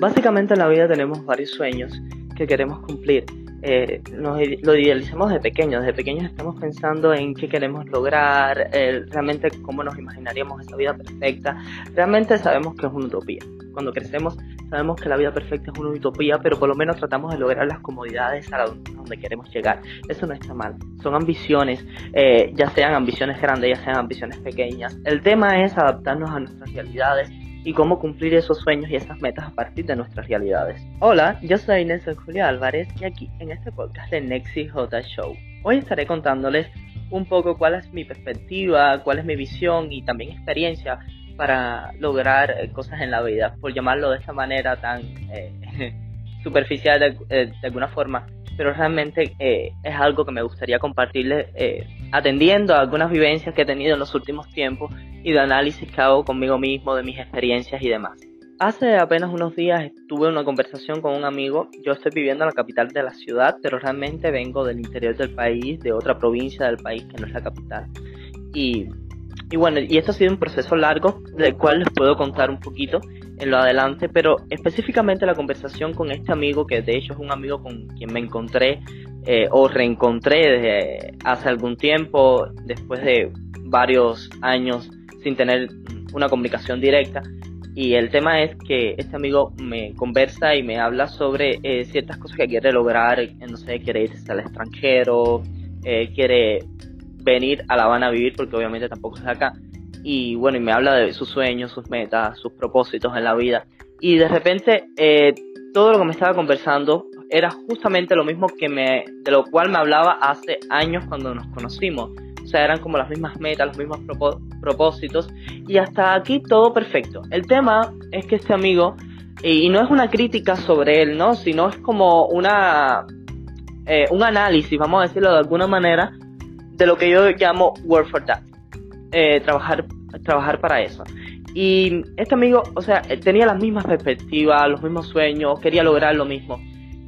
Básicamente en la vida tenemos varios sueños que queremos cumplir. Eh, nos, lo idealizamos de pequeños, desde pequeños estamos pensando en qué queremos lograr, eh, realmente cómo nos imaginaríamos esa vida perfecta. Realmente sabemos que es una utopía. Cuando crecemos sabemos que la vida perfecta es una utopía, pero por lo menos tratamos de lograr las comodidades a donde queremos llegar. Eso no está mal. Son ambiciones, eh, ya sean ambiciones grandes, ya sean ambiciones pequeñas. El tema es adaptarnos a nuestras realidades y cómo cumplir esos sueños y esas metas a partir de nuestras realidades. Hola, yo soy Nelson Julio Álvarez y aquí en este podcast de Nexi J Show. Hoy estaré contándoles un poco cuál es mi perspectiva, cuál es mi visión y también experiencia para lograr eh, cosas en la vida, por llamarlo de esta manera tan eh, superficial de, eh, de, alguna forma, pero realmente es algo que me gustaría compartirles atendiendo a algunas vivencias que he tenido en los últimos tiempos y de análisis que hago conmigo mismo de mis experiencias y demás. Hace apenas unos días tuve una conversación con un amigo. Yo estoy viviendo en la capital de la ciudad, pero realmente vengo del interior del país, de otra provincia del país que no es la capital. Y, y bueno, y esto ha sido un proceso largo, del cual les puedo contar un poquito en lo adelante, pero específicamente la conversación con este amigo, que de hecho es un amigo con quien me encontré eh, o reencontré desde hace algún tiempo, después de varios años sin tener una comunicación directa. Y el tema es que este amigo me conversa y me habla sobre eh, ciertas cosas que quiere lograr, eh, no sé, quiere irse al extranjero, eh, quiere venir a La Habana a vivir porque obviamente tampoco es acá. Y bueno, y me habla de sus sueños, sus metas, sus propósitos en la vida. Y de repente todo lo que me estaba conversando era justamente lo mismo que me, de lo cual me hablaba hace años cuando nos conocimos o sea, eran como las mismas metas, los mismos propósitos. Y hasta aquí todo perfecto. El tema es que este amigo, y, no es una crítica sobre él, ¿no? Sino es como una, eh, un análisis, vamos a decirlo de alguna manera, de lo que yo llamo work for that. Eh, trabajar, trabajar para eso. Y este amigo, o sea, tenía las mismas perspectivas, los mismos sueños, quería lograr lo mismo.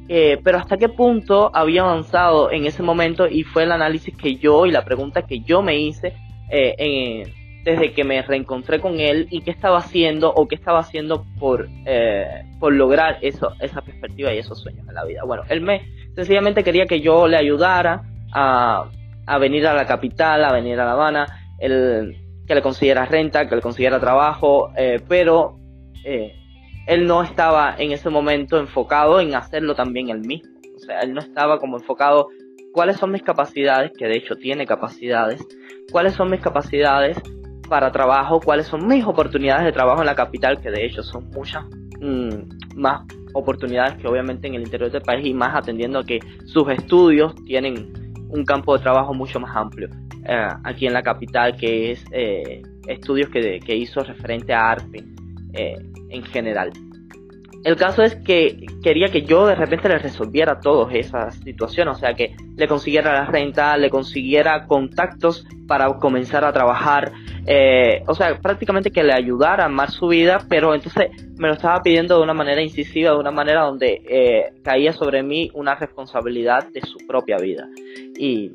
Eh, pero hasta qué punto había avanzado en ese momento y fue el análisis que yo y la pregunta que yo me hice eh, desde que me reencontré con él y qué estaba haciendo o qué estaba haciendo por, eh, por lograr eso, esa perspectiva y esos sueños en la vida. Bueno, él me sencillamente quería que yo le ayudara a, a venir a la capital, a venir a La Habana, el, que le consiguiera renta, que le consiguiera trabajo, pero él no estaba en ese momento enfocado en hacerlo también él mismo. O sea, él no estaba como enfocado cuáles son mis capacidades, que de hecho tiene capacidades, cuáles son mis capacidades para trabajo, cuáles son mis oportunidades de trabajo en la capital, que de hecho son muchas mm, más oportunidades que obviamente en el interior del país y más atendiendo a que sus estudios tienen un campo de trabajo mucho más amplio. Eh, aquí en la capital, que es eh, estudios que, que hizo referente a arte, eh, en general. El caso es que quería que yo de repente le resolviera todas esas situaciones, o sea, que le consiguiera la renta, le consiguiera contactos para comenzar a trabajar, eh, o sea, prácticamente que le ayudara a amar su vida, pero entonces me lo estaba pidiendo de una manera incisiva, de una manera donde eh, caía sobre mí una responsabilidad de su propia vida. Y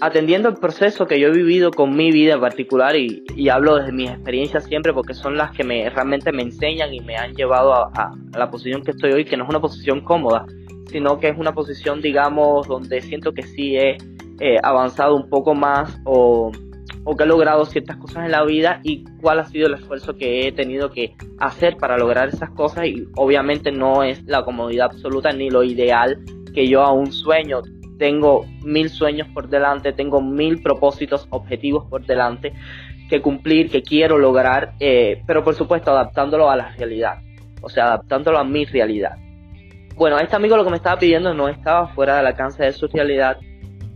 atendiendo el proceso que yo he vivido con mi vida en particular y, hablo desde mis experiencias siempre porque son las que me realmente me enseñan y me han llevado a, la posición que estoy hoy, que no es una posición cómoda, sino que es una posición, digamos, donde siento que sí he avanzado un poco más o, o que he logrado ciertas cosas en la vida y cuál ha sido el esfuerzo que he tenido que hacer para lograr esas cosas. Y obviamente no es la comodidad absoluta ni lo ideal que yo aún sueño tengo mil sueños por delante, tengo mil propósitos, objetivos por delante que cumplir, que quiero lograr, eh, pero por supuesto adaptándolo a la realidad, o sea, adaptándolo a mi realidad. Bueno, este amigo lo que me estaba pidiendo no estaba fuera del alcance de su realidad,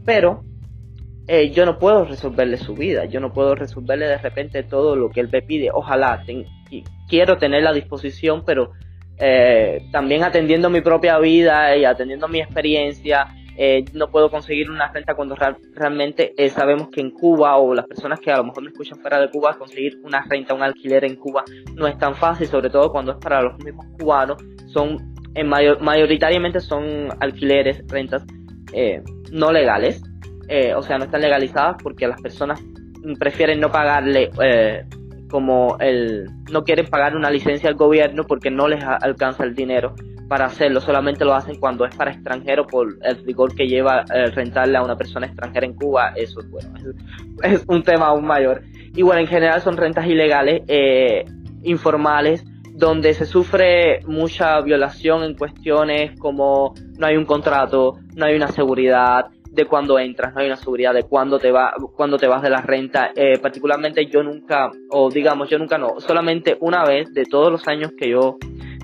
pero eh, yo no puedo resolverle su vida, yo no puedo resolverle de repente todo lo que él me pide. Ojalá, quiero tener la disposición, pero eh, también atendiendo mi propia vida y atendiendo mi experiencia, eh, no puedo conseguir una renta cuando realmente eh, sabemos que en Cuba o las personas que a lo mejor me escuchan fuera de Cuba, conseguir una renta, un alquiler en Cuba no es tan fácil, sobre todo cuando es para los mismos cubanos, son en mayor, mayoritariamente son alquileres, rentas eh, no legales, o sea, no están legalizadas porque las personas prefieren no pagarle como el no quieren pagar una licencia al gobierno porque no les alcanza el dinero para hacerlo, solamente lo hacen cuando es para extranjero por el rigor que lleva eh, rentarle a una persona extranjera en Cuba, eso bueno, es, un tema aún mayor. Y bueno, en general son rentas ilegales, eh, informales, donde se sufre mucha violación en cuestiones como no hay un contrato, no hay una seguridad de cuándo entras, no hay una seguridad de cuándo te va, cuándo te vas de la renta. Eh, particularmente yo nunca, o digamos yo nunca no, solamente una vez de todos los años que yo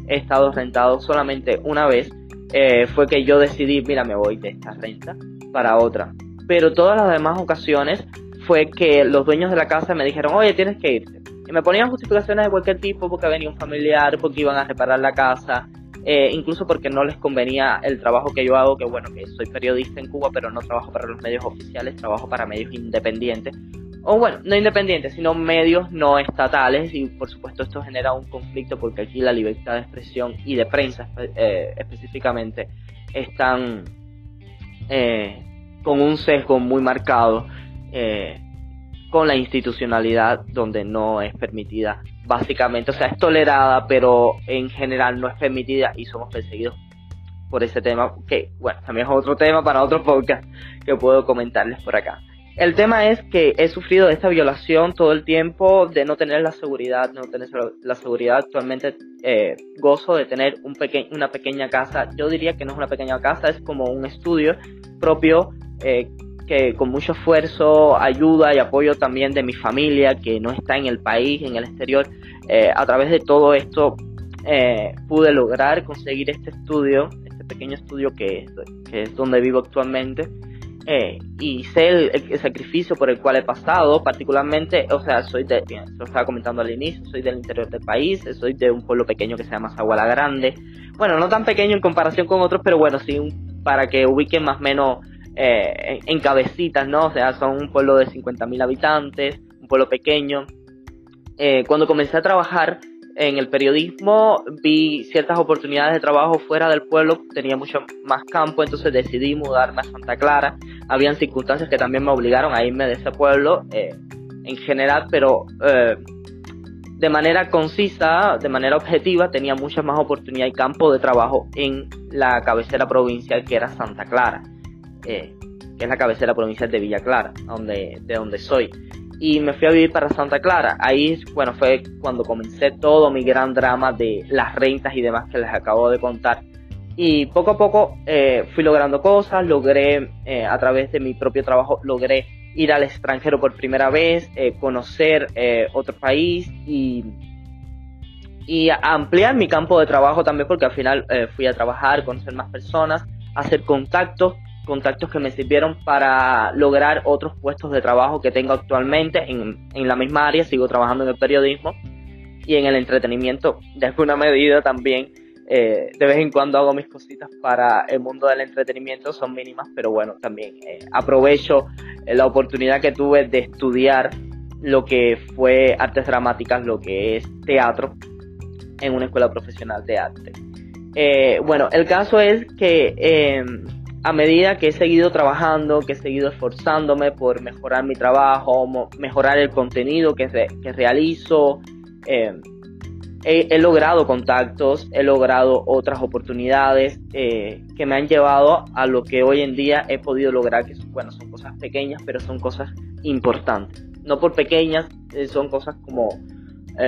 he estado rentado solamente una vez, eh, fue que yo decidí, mira, me voy de esta renta para otra. Pero todas las demás ocasiones fue que los dueños de la casa me dijeron, oye, tienes que irte. Y me ponían justificaciones de cualquier tipo, porque venía un familiar, porque iban a reparar la casa, eh, incluso porque no les convenía el trabajo que yo hago, que bueno, que soy periodista en Cuba, pero no trabajo para los medios oficiales, trabajo para medios independientes o bueno, no independientes, sino medios no estatales y por supuesto esto genera un conflicto porque aquí la libertad de expresión y de prensa eh, específicamente están eh, con un sesgo muy marcado eh, con la institucionalidad donde no es permitida básicamente, o sea, es tolerada pero en general no es permitida y somos perseguidos por ese tema que bueno, también es otro tema para otro podcast que puedo comentarles por acá. El tema es que he sufrido esta violación todo el tiempo de no tener la seguridad, no tener la seguridad. Actualmente eh, gozo de tener un una pequeña casa. Yo diría que no es una pequeña casa, es como un estudio propio eh, que con mucho esfuerzo, ayuda y apoyo también de mi familia que no está en el país, en el exterior. Eh, a través de todo esto pude lograr conseguir este estudio, este pequeño estudio que es donde vivo actualmente. Eh, y sé el, sacrificio por el cual he pasado, particularmente, o sea, soy de, lo estaba comentando al inicio, soy del interior del país, soy de un pueblo pequeño que se llama Zaguala Grande, bueno, no tan pequeño en comparación con otros, pero bueno, sí, para que ubiquen más o menos eh, en, cabecitas, ¿no? O sea, son un pueblo de 50.000 habitantes, un pueblo pequeño. Eh, cuando comencé a trabajar, en el periodismo vi ciertas oportunidades de trabajo fuera del pueblo, tenía mucho más campo, entonces decidí mudarme a Santa Clara. Habían circunstancias que también me obligaron a irme de ese pueblo eh, en general, pero eh, de manera concisa, de manera objetiva, tenía mucha más oportunidad y campo de trabajo en la cabecera provincial que era Santa Clara, eh, que es la cabecera provincial de Villa Clara, donde, de donde soy y me fui a vivir para Santa Clara. Ahí, bueno, fue cuando comencé todo mi gran drama de las rentas y demás que les acabo de contar. Y poco a poco eh, fui logrando cosas, logré, eh, a través de mi propio trabajo, logré ir al extranjero por primera vez, eh, conocer otro país y, y ampliar mi campo de trabajo también, porque al final fui a trabajar, conocer más personas, hacer contactos contactos que me sirvieron para lograr otros puestos de trabajo que tengo actualmente en, en la misma área, sigo trabajando en el periodismo y en el entretenimiento de alguna medida también. Eh, de vez en cuando hago mis cositas para el mundo del entretenimiento, son mínimas, pero bueno, también eh, aprovecho eh, la oportunidad que tuve de estudiar lo que fue artes dramáticas, lo que es teatro, en una escuela profesional de arte. bueno, el caso es que a medida que he seguido trabajando, que he seguido esforzándome por mejorar mi trabajo, mejorar el contenido que, realizo, eh, he, logrado contactos, he logrado otras oportunidades eh, que me han llevado a lo que hoy en día he podido lograr, que son, bueno, son cosas pequeñas, pero son cosas importantes. No por pequeñas, eh, son cosas como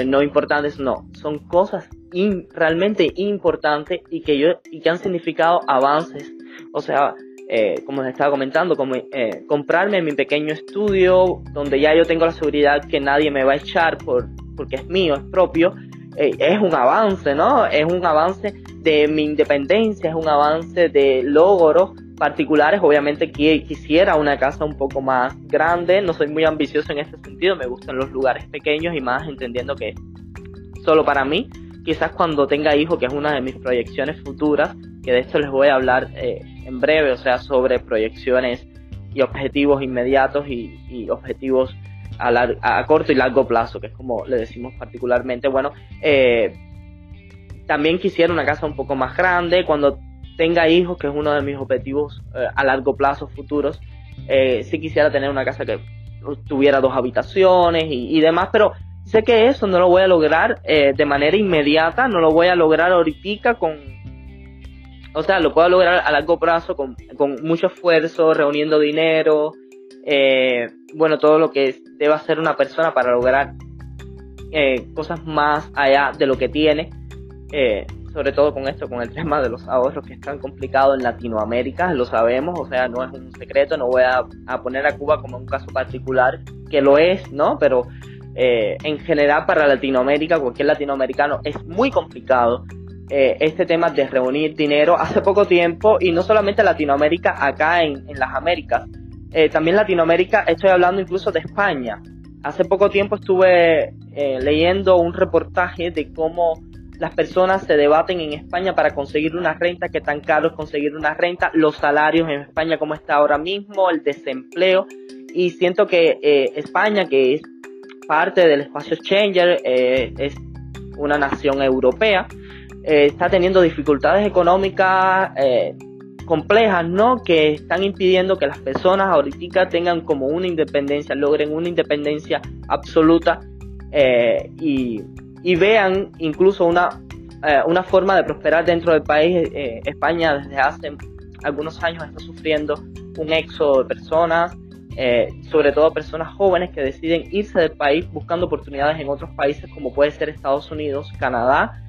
no importantes, no, son cosas realmente importantes y que, yo, y que han significado avances o sea, eh, como les estaba comentando, como, eh, comprarme mi pequeño estudio donde ya yo tengo la seguridad que nadie me va a echar por, porque es mío, es propio, eh, es un avance, ¿no? Es un avance de mi independencia, es un avance de logros particulares. Obviamente quisiera una casa un poco más grande, no soy muy ambicioso en ese sentido, me gustan los lugares pequeños y más entendiendo que solo para mí, quizás cuando tenga hijos, que es una de mis proyecciones futuras, que de esto les voy a hablar eh, en breve, o sea, sobre proyecciones y objetivos inmediatos y, objetivos a, corto y largo plazo, que es como le decimos particularmente. Bueno, eh, también quisiera una casa un poco más grande, cuando tenga hijos, que es uno de mis objetivos eh, a largo plazo futuros, sí quisiera tener una casa que tuviera dos habitaciones y, demás, pero Sé que eso no lo voy a lograr eh, de manera inmediata, no lo voy a lograr ahorita con... O sea, lo puedo lograr a largo plazo con, mucho esfuerzo, reuniendo dinero, eh, bueno, todo lo que debe hacer una persona para lograr eh, cosas más allá de lo que tiene. Eh, sobre todo con esto, con el tema de los ahorros que es tan complicado en Latinoamérica, lo sabemos, o sea, no es un secreto, no voy a, poner a Cuba como un caso particular, que lo es, ¿no? Pero en general para Latinoamérica, cualquier latinoamericano, es muy complicado eh, este tema de reunir dinero hace poco tiempo, y no solamente Latinoamérica, acá en, las Américas, eh, también Latinoamérica, estoy hablando incluso de España. Hace poco tiempo estuve leyendo un reportaje de cómo las personas se debaten en España para conseguir una renta, que tan caro es conseguir una renta, los salarios en España como está ahora mismo, el desempleo. Y siento que eh, España, que es parte del espacio Changer, eh, es una nación europea, eh, está teniendo dificultades económicas complejas, ¿no? Que están impidiendo que las personas ahorita tengan como una independencia, logren una independencia absoluta y y vean incluso una, eh, una forma de prosperar dentro del país. Eh, España desde hace algunos años está sufriendo un éxodo de personas, eh, sobre todo personas jóvenes que deciden irse del país buscando oportunidades en otros países como puede ser Estados Unidos, Canadá,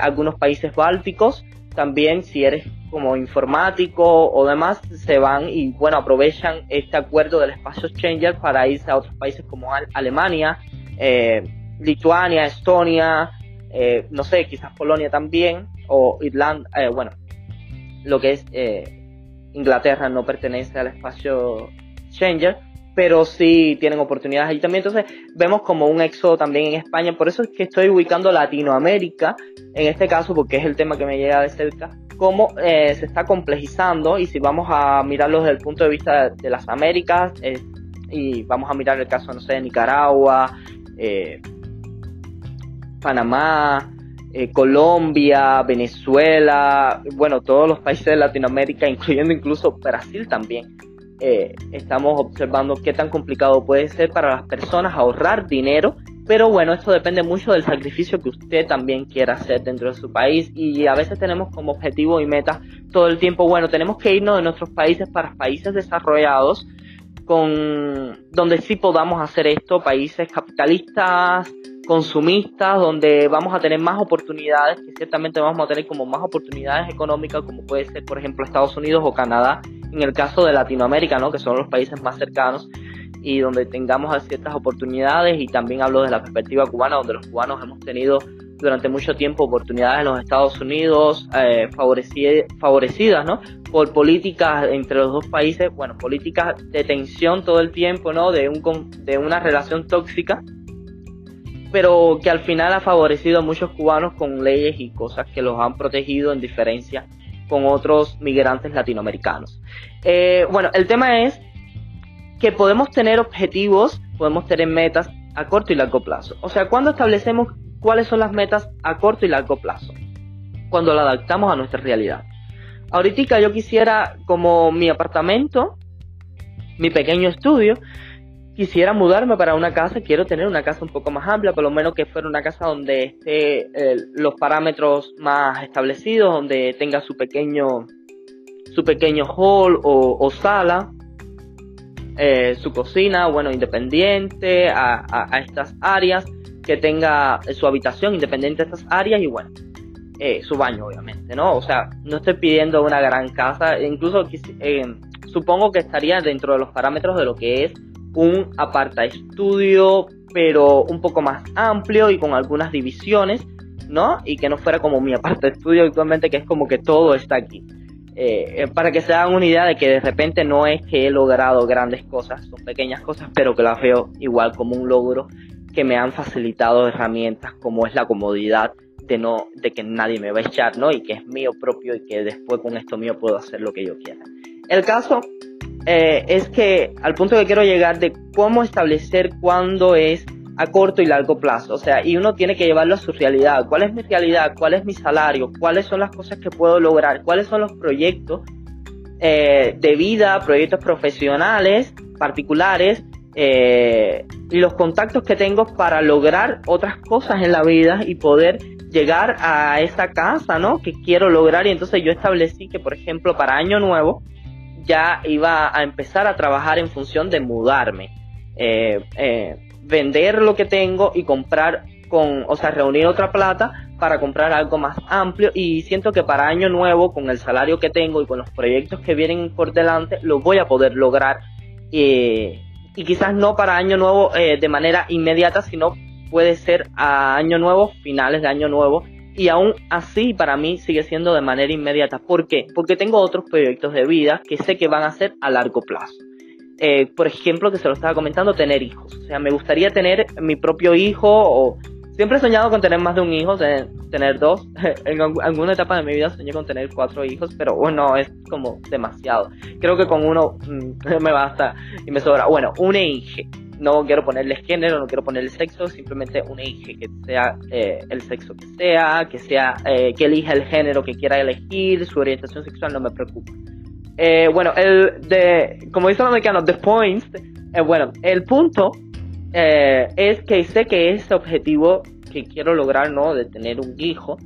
algunos países bálticos. También si eres como informático o demás, se van y bueno, aprovechan este acuerdo del espacio Changer para irse a otros países como Alemania, Lituania, Estonia, eh, no sé, quizás Polonia también, o Irlanda, eh, bueno, lo que es eh, Inglaterra no pertenece al espacio Schengen, pero sí tienen oportunidades allí también. Entonces vemos como un éxodo también en España, por eso es que estoy ubicando Latinoamérica en este caso, porque es el tema que me llega de cerca, cómo se está complejizando. Y si vamos a mirarlo desde el punto de vista de, las Américas y vamos a mirar el caso, no sé, de Nicaragua, eh, Panamá, eh, Colombia, Venezuela, bueno, todos los países de Latinoamérica, incluyendo incluso Brasil también, eh, estamos observando qué tan complicado puede ser para las personas ahorrar dinero, pero bueno, esto depende mucho del sacrificio que usted también quiera hacer dentro de su país y a veces tenemos como objetivo y meta todo el tiempo, bueno, tenemos que irnos de nuestros países para países desarrollados con donde sí podamos hacer esto, países capitalistas, consumistas, donde vamos a tener más oportunidades, que ciertamente vamos a tener como más oportunidades económicas, como puede ser, por ejemplo, Estados Unidos o Canadá, en el caso de Latinoamérica, ¿no? que son los países más cercanos, y donde tengamos ciertas oportunidades, y también hablo de la perspectiva cubana, donde los cubanos hemos tenido durante mucho tiempo oportunidades en los Estados Unidos, eh, favorecidas, ¿no? Por políticas entre los dos países, bueno, políticas de tensión todo el tiempo, ¿no? De, un, de una relación tóxica pero que al final ha favorecido a muchos cubanos con leyes y cosas que los han protegido en diferencia con otros migrantes latinoamericanos. Eh, bueno, el tema es que podemos tener objetivos, podemos tener metas a corto y largo plazo. O sea, cuando establecemos cuáles son las metas a corto y largo plazo, cuando la adaptamos a nuestra realidad. Ahorita yo quisiera como mi apartamento, mi pequeño estudio, quisiera mudarme para una casa, quiero tener una casa un poco más amplia, por lo menos que fuera una casa donde esté eh, los parámetros más establecidos, donde tenga su pequeño su pequeño hall o, sala, eh, su cocina, bueno, independiente a, estas áreas, que tenga su habitación independiente a estas áreas y bueno, eh, su baño obviamente, ¿no? O sea, no estoy pidiendo una gran casa, incluso supongo que estaría dentro de los parámetros de lo que es un aparta estudio, pero un poco más amplio y con algunas divisiones, ¿no? Y que no fuera como mi aparta estudio actualmente, que es como que todo está aquí. Eh, eh, para que se hagan una idea de que de repente no es que he logrado grandes cosas, son pequeñas cosas, pero que las veo igual como un logro que me han facilitado herramientas como es la comodidad de no de que nadie me va a echar, ¿no? Y que es mío propio y que después con esto mío puedo hacer lo que yo quiera. El caso eh, es que al punto que quiero llegar de cómo establecer cuándo es a corto y largo plazo. O sea, y uno tiene que llevarlo a su realidad. ¿Cuál es mi realidad? ¿Cuál es mi salario? ¿Cuáles son las cosas que puedo lograr? ¿Cuáles son los proyectos eh, de vida, proyectos profesionales, particulares, eh, y los contactos que tengo para lograr otras cosas en la vida y poder llegar a esa casa, ¿no? Que quiero lograr y entonces yo establecí que, por ejemplo, para Año Nuevo ya iba a empezar a trabajar en función de mudarme, eh, eh, vender lo que tengo y comprar con, o sea, reunir otra plata para comprar algo más amplio y siento que para año nuevo, con el salario que tengo y con los proyectos que vienen por delante, lo voy a poder lograr eh, y quizás no para año nuevo eh, de manera inmediata, sino puede ser a año nuevo, finales de año nuevo y aún así para mí sigue siendo de manera inmediata. ¿Por qué? Porque tengo otros proyectos de vida que sé que van a ser a largo plazo. Eh, por ejemplo, que se lo estaba comentando, tener hijos. O sea, me gustaría tener mi propio hijo o Siempre he soñado con tener más de un hijo, dos. En alguna etapa de mi vida soñé con tener cuatro hijos, pero bueno, es como demasiado. Creo que con uno mm, me basta y me sobra. Bueno, un hija. No quiero ponerle género, no quiero ponerle sexo, simplemente un hija que sea eh, el sexo que sea, que sea eh, que elija el género que quiera elegir, su orientación sexual no me preocupa. Eh, bueno, el de, como dice el americano, the point, bueno, el punto eh, es que sé que ese objetivo que quiero lograr, ¿no? De tener un hijo,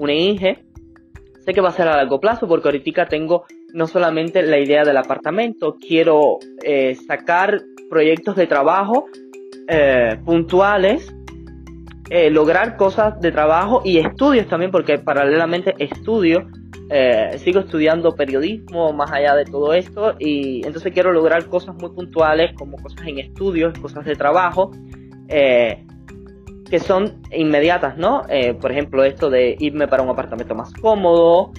una hija, sé que va a ser a largo plazo porque ahorita tengo no solamente la idea del apartamento, quiero eh, sacar proyectos de trabajo eh, puntuales, lograr cosas de trabajo y estudios también porque paralelamente estudio eh, sigo estudiando periodismo más allá de todo esto y entonces quiero lograr cosas muy puntuales como cosas en estudios, cosas de trabajo eh, que son inmediatas, ¿no? Eh, por ejemplo, esto de irme para un apartamento más cómodo,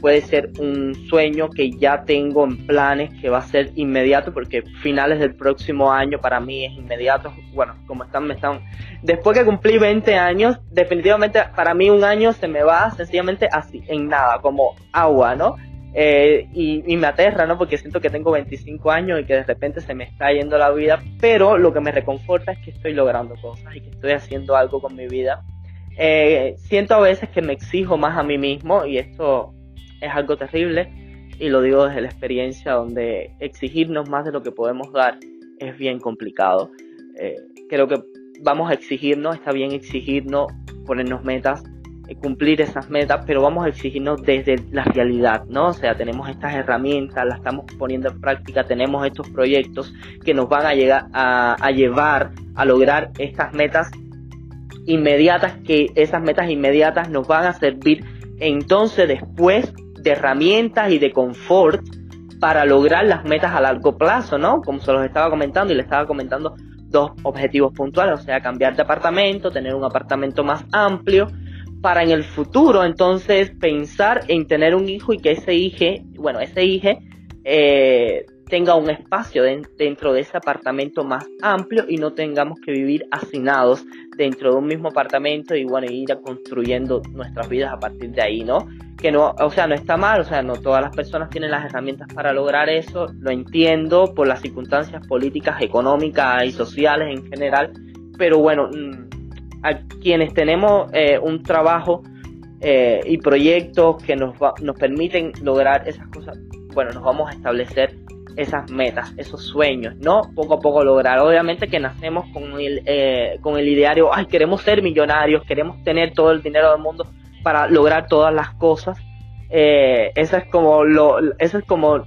puede ser un sueño que ya tengo en planes que va a ser inmediato porque finales del próximo año para mí es inmediato. Bueno, como están, me están después que cumplí 20 años, definitivamente para mí un año se me va sencillamente así, en nada, como agua, ¿no? Eh, y, me aterra, ¿no? Porque siento que tengo 25 años y que de repente se me está yendo la vida, pero lo que me reconforta es que estoy logrando cosas y que estoy haciendo algo con mi vida. Eh, siento a veces que me exijo más a mí mismo y esto es algo terrible y lo digo desde la experiencia donde exigirnos más de lo que podemos dar es bien complicado. Eh, creo que vamos a exigirnos, está bien exigirnos, ponernos metas, cumplir esas metas, pero vamos a exigirnos desde la realidad, ¿no? O sea, tenemos estas herramientas, las estamos poniendo en práctica, tenemos estos proyectos que nos van a, llegar a, llevar a lograr estas metas inmediatas, que esas metas inmediatas nos van a servir entonces después de herramientas y de confort para lograr las metas a largo plazo, ¿no? Como se los estaba comentando y le estaba comentando dos objetivos puntuales, o sea, cambiar de apartamento, tener un apartamento más amplio, para en el futuro entonces pensar en tener un hijo y que ese hijo, bueno, ese hijo eh, tenga un espacio dentro de ese apartamento más amplio y no tengamos que vivir hacinados dentro de un mismo apartamento y bueno, ir construyendo nuestras vidas a partir de ahí, ¿no? Que no, o sea, no está mal, o sea, no todas las personas tienen las herramientas para lograr eso, lo entiendo por las circunstancias políticas, económicas y sociales en general, pero bueno, mm, a quienes tenemos eh, un trabajo eh, y proyectos que nos, nos permiten lograr esas cosas, bueno, nos vamos a establecer esas metas, esos sueños, ¿no? Poco a poco lograr. Obviamente que nacemos con el, eh, con el ideario, ay, queremos ser millonarios, queremos tener todo el dinero del mundo para lograr todas las cosas. Eh, esa es como lo, esa es como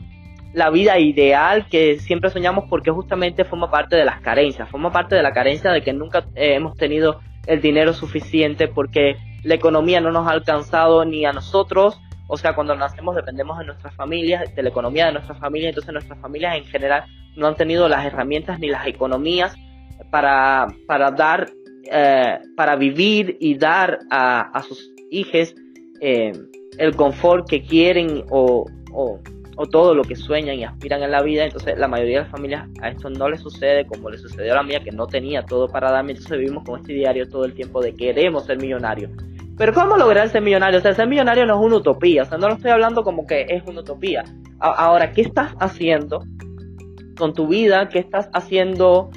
la vida ideal que siempre soñamos porque justamente forma parte de las carencias, forma parte de la carencia de que nunca hemos tenido el dinero suficiente porque la economía no nos ha alcanzado ni a nosotros. O sea, cuando nacemos dependemos de nuestras familias, de la economía de nuestras familias, entonces nuestras familias en general no han tenido las herramientas ni las economías para, para dar, eh, para vivir y dar a, sus hijos eh, el confort que quieren o, todo lo que sueñan y aspiran en la vida. Entonces, la mayoría de las familias a esto no les sucede como le sucedió a la mía, que no tenía todo para darme. Entonces, vivimos con este diario todo el tiempo de queremos ser millonarios pero ¿cómo lograr ser millonario? O sea, ser millonario no es una utopía. O sea, no lo estoy hablando como que es una utopía. Ahora, ¿qué estás haciendo con tu vida? ¿Qué estás haciendo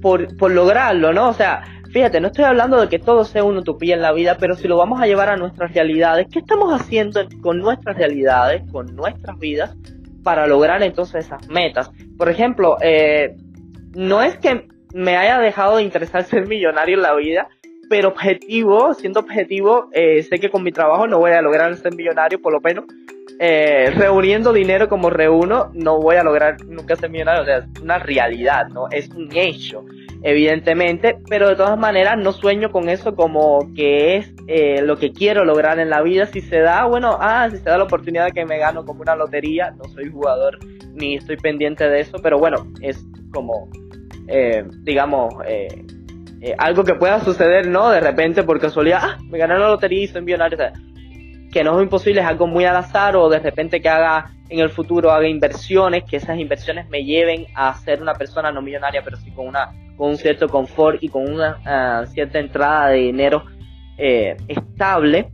por, por lograrlo, no? O sea, fíjate, no estoy hablando de que todo sea una utopía en la vida, pero si lo vamos a llevar a nuestras realidades, ¿qué estamos haciendo con nuestras realidades, con nuestras vidas, para lograr entonces esas metas? Por ejemplo, eh, no es que me haya dejado de interesar ser millonario en la vida, pero objetivo, siendo objetivo, eh, sé que con mi trabajo no voy a lograr ser millonario, por lo menos. Eh, reuniendo dinero como reúno, no voy a lograr nunca ser millonario. O sea, es una realidad, ¿no? Es un hecho, evidentemente, pero de todas maneras no sueño con eso como que es eh, lo que quiero lograr en la vida. Si se da, bueno, ah, si se da la oportunidad de que me gano como una lotería, no soy jugador ni estoy pendiente de eso, pero bueno, es como, digamos, eh, eh, algo que pueda suceder, ¿no? De repente, por casualidad, ah, me gané la lotería y soy millonario. que no es imposible, es algo muy al azar o de repente que haga en el futuro, haga inversiones, que esas inversiones me lleven a ser una persona no millonaria, pero sí con, una, con un cierto confort y con una ah, cierta entrada de dinero eh, estable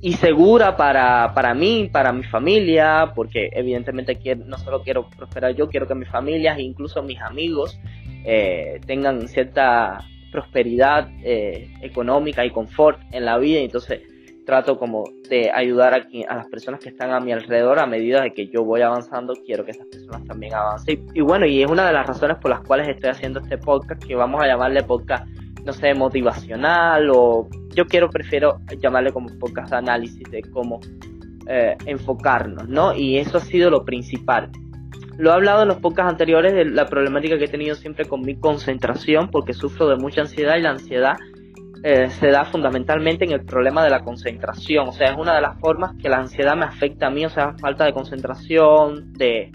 y segura para, para mí, para mi familia, porque evidentemente quiero, no solo quiero prosperar yo, quiero que mi familia e incluso mis amigos eh, tengan cierta prosperidad eh, económica y confort en la vida, entonces trato como de ayudar a, a, las personas que están a mi alrededor a medida de que yo voy avanzando, quiero que esas personas también avancen. Y, bueno, y es una de las razones por las cuales estoy haciendo este podcast, que vamos a llamarle podcast, no sé, motivacional o yo quiero, prefiero llamarle como podcast de análisis de cómo eh, enfocarnos, ¿no? Y eso ha sido lo principal. Lo he hablado en los podcasts anteriores de la problemática que he tenido siempre con mi concentración, porque sufro de mucha ansiedad y la ansiedad eh, se da fundamentalmente en el problema de la concentración. O sea, es una de las formas que la ansiedad me afecta a mí, o sea, falta de concentración, de...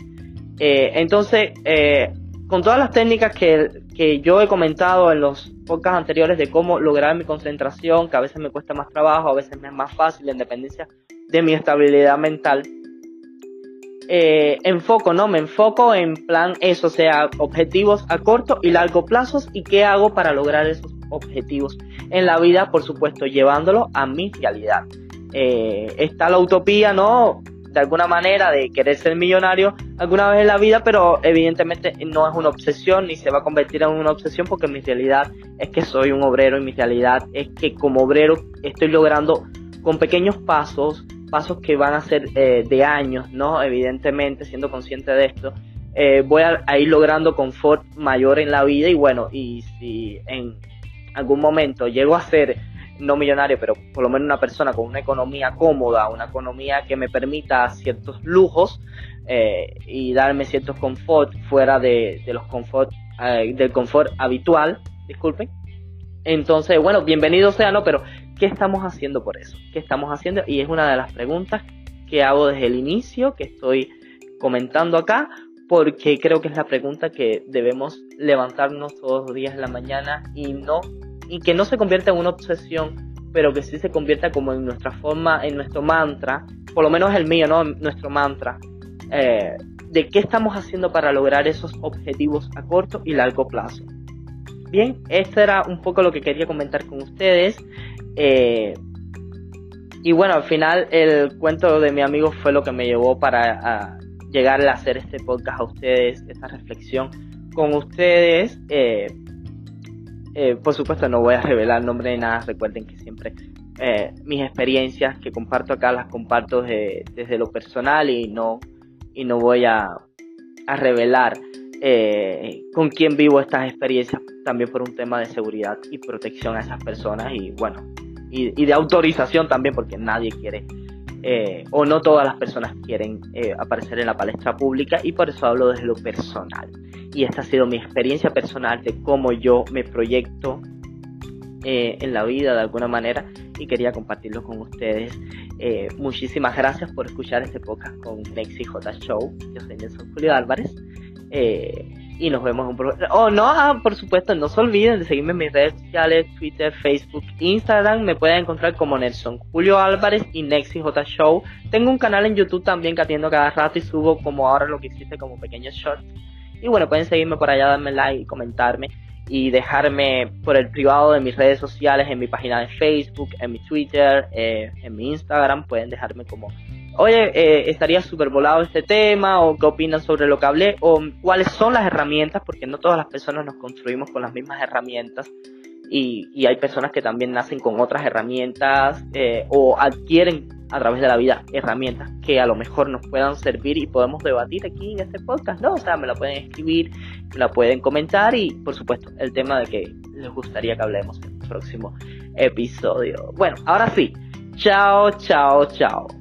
Eh, entonces, eh, con todas las técnicas que, que yo he comentado en los podcasts anteriores de cómo lograr mi concentración, que a veces me cuesta más trabajo, a veces me es más fácil, en dependencia de mi estabilidad mental, eh, enfoco, ¿no? Me enfoco en plan eso, sea, objetivos a corto y largo plazo y qué hago para lograr esos objetivos en la vida, por supuesto, llevándolo a mi realidad. Eh, está la utopía, ¿no? De alguna manera de querer ser millonario alguna vez en la vida, pero evidentemente no es una obsesión ni se va a convertir en una obsesión porque mi realidad es que soy un obrero y mi realidad es que como obrero estoy logrando con pequeños pasos pasos que van a ser eh, de años, ¿no? Evidentemente, siendo consciente de esto, eh, voy a, ir logrando confort mayor en la vida y bueno, y si en algún momento llego a ser no millonario, pero por lo menos una persona con una economía cómoda, una economía que me permita ciertos lujos eh, y darme ciertos confort fuera de, los confort, del confort habitual, disculpen. Entonces, bueno, bienvenido sea, ¿no? Pero ¿Qué estamos haciendo por eso? ¿Qué estamos haciendo? Y es una de las preguntas que hago desde el inicio, que estoy comentando acá, porque creo que es la pregunta que debemos levantarnos todos los días en la mañana y no y que no se convierta en una obsesión, pero que sí se convierta como en nuestra forma, en nuestro mantra, por lo menos el mío, ¿no? Nuestro mantra. Eh, de qué estamos haciendo para lograr esos objetivos a corto y largo plazo. Bien, esto era un poco lo que quería comentar con ustedes. Eh, y bueno, al final el cuento de mi amigo fue lo que me llevó para llegar a hacer este podcast a ustedes, esta reflexión con ustedes. Eh, eh, por supuesto no voy a revelar nombre ni nada, recuerden que siempre mis experiencias que comparto acá las comparto desde lo personal y no, y no voy a, a revelar con quién vivo estas experiencias también por un tema de seguridad y protección a esas personas y bueno, y, de autorización también, porque nadie quiere, eh, o no todas las personas quieren eh, aparecer en la palestra pública, y por eso hablo desde lo personal. Y esta ha sido mi experiencia personal de cómo yo me proyecto eh, en la vida de alguna manera y quería compartirlo con ustedes. muchísimas gracias por escuchar este podcast con Nexi J Show. Yo soy Nelson Julio Álvarez y nos vemos un programa. Oh, no, ah, por supuesto, no se olviden de seguirme en mis redes sociales, Twitter, Facebook, Instagram. Me pueden encontrar como Nelson Julio Álvarez y Nexi J Show. Tengo un canal en YouTube también que atiendo cada rato y subo como ahora lo que hiciste como pequeños shorts. Y bueno, pueden seguirme por allá, darme like y comentarme y dejarme por el privado de mis redes sociales, en mi página de Facebook, en mi Twitter, eh, en mi Instagram. Pueden dejarme como oye, eh, estaría súper volado este tema, o qué opinan sobre lo que hablé, o cuáles son las herramientas, porque no todas las personas nos construimos con las mismas herramientas, y, hay personas que también nacen con otras herramientas, eh, o adquieren a través de la vida herramientas que a lo mejor nos puedan servir y podemos debatir aquí en este podcast, ¿no? O sea, me la pueden escribir, me la pueden comentar y, por supuesto, el tema de que les gustaría que hablemos en el próximo episodio. Bueno, ahora sí, chao, chao, chao.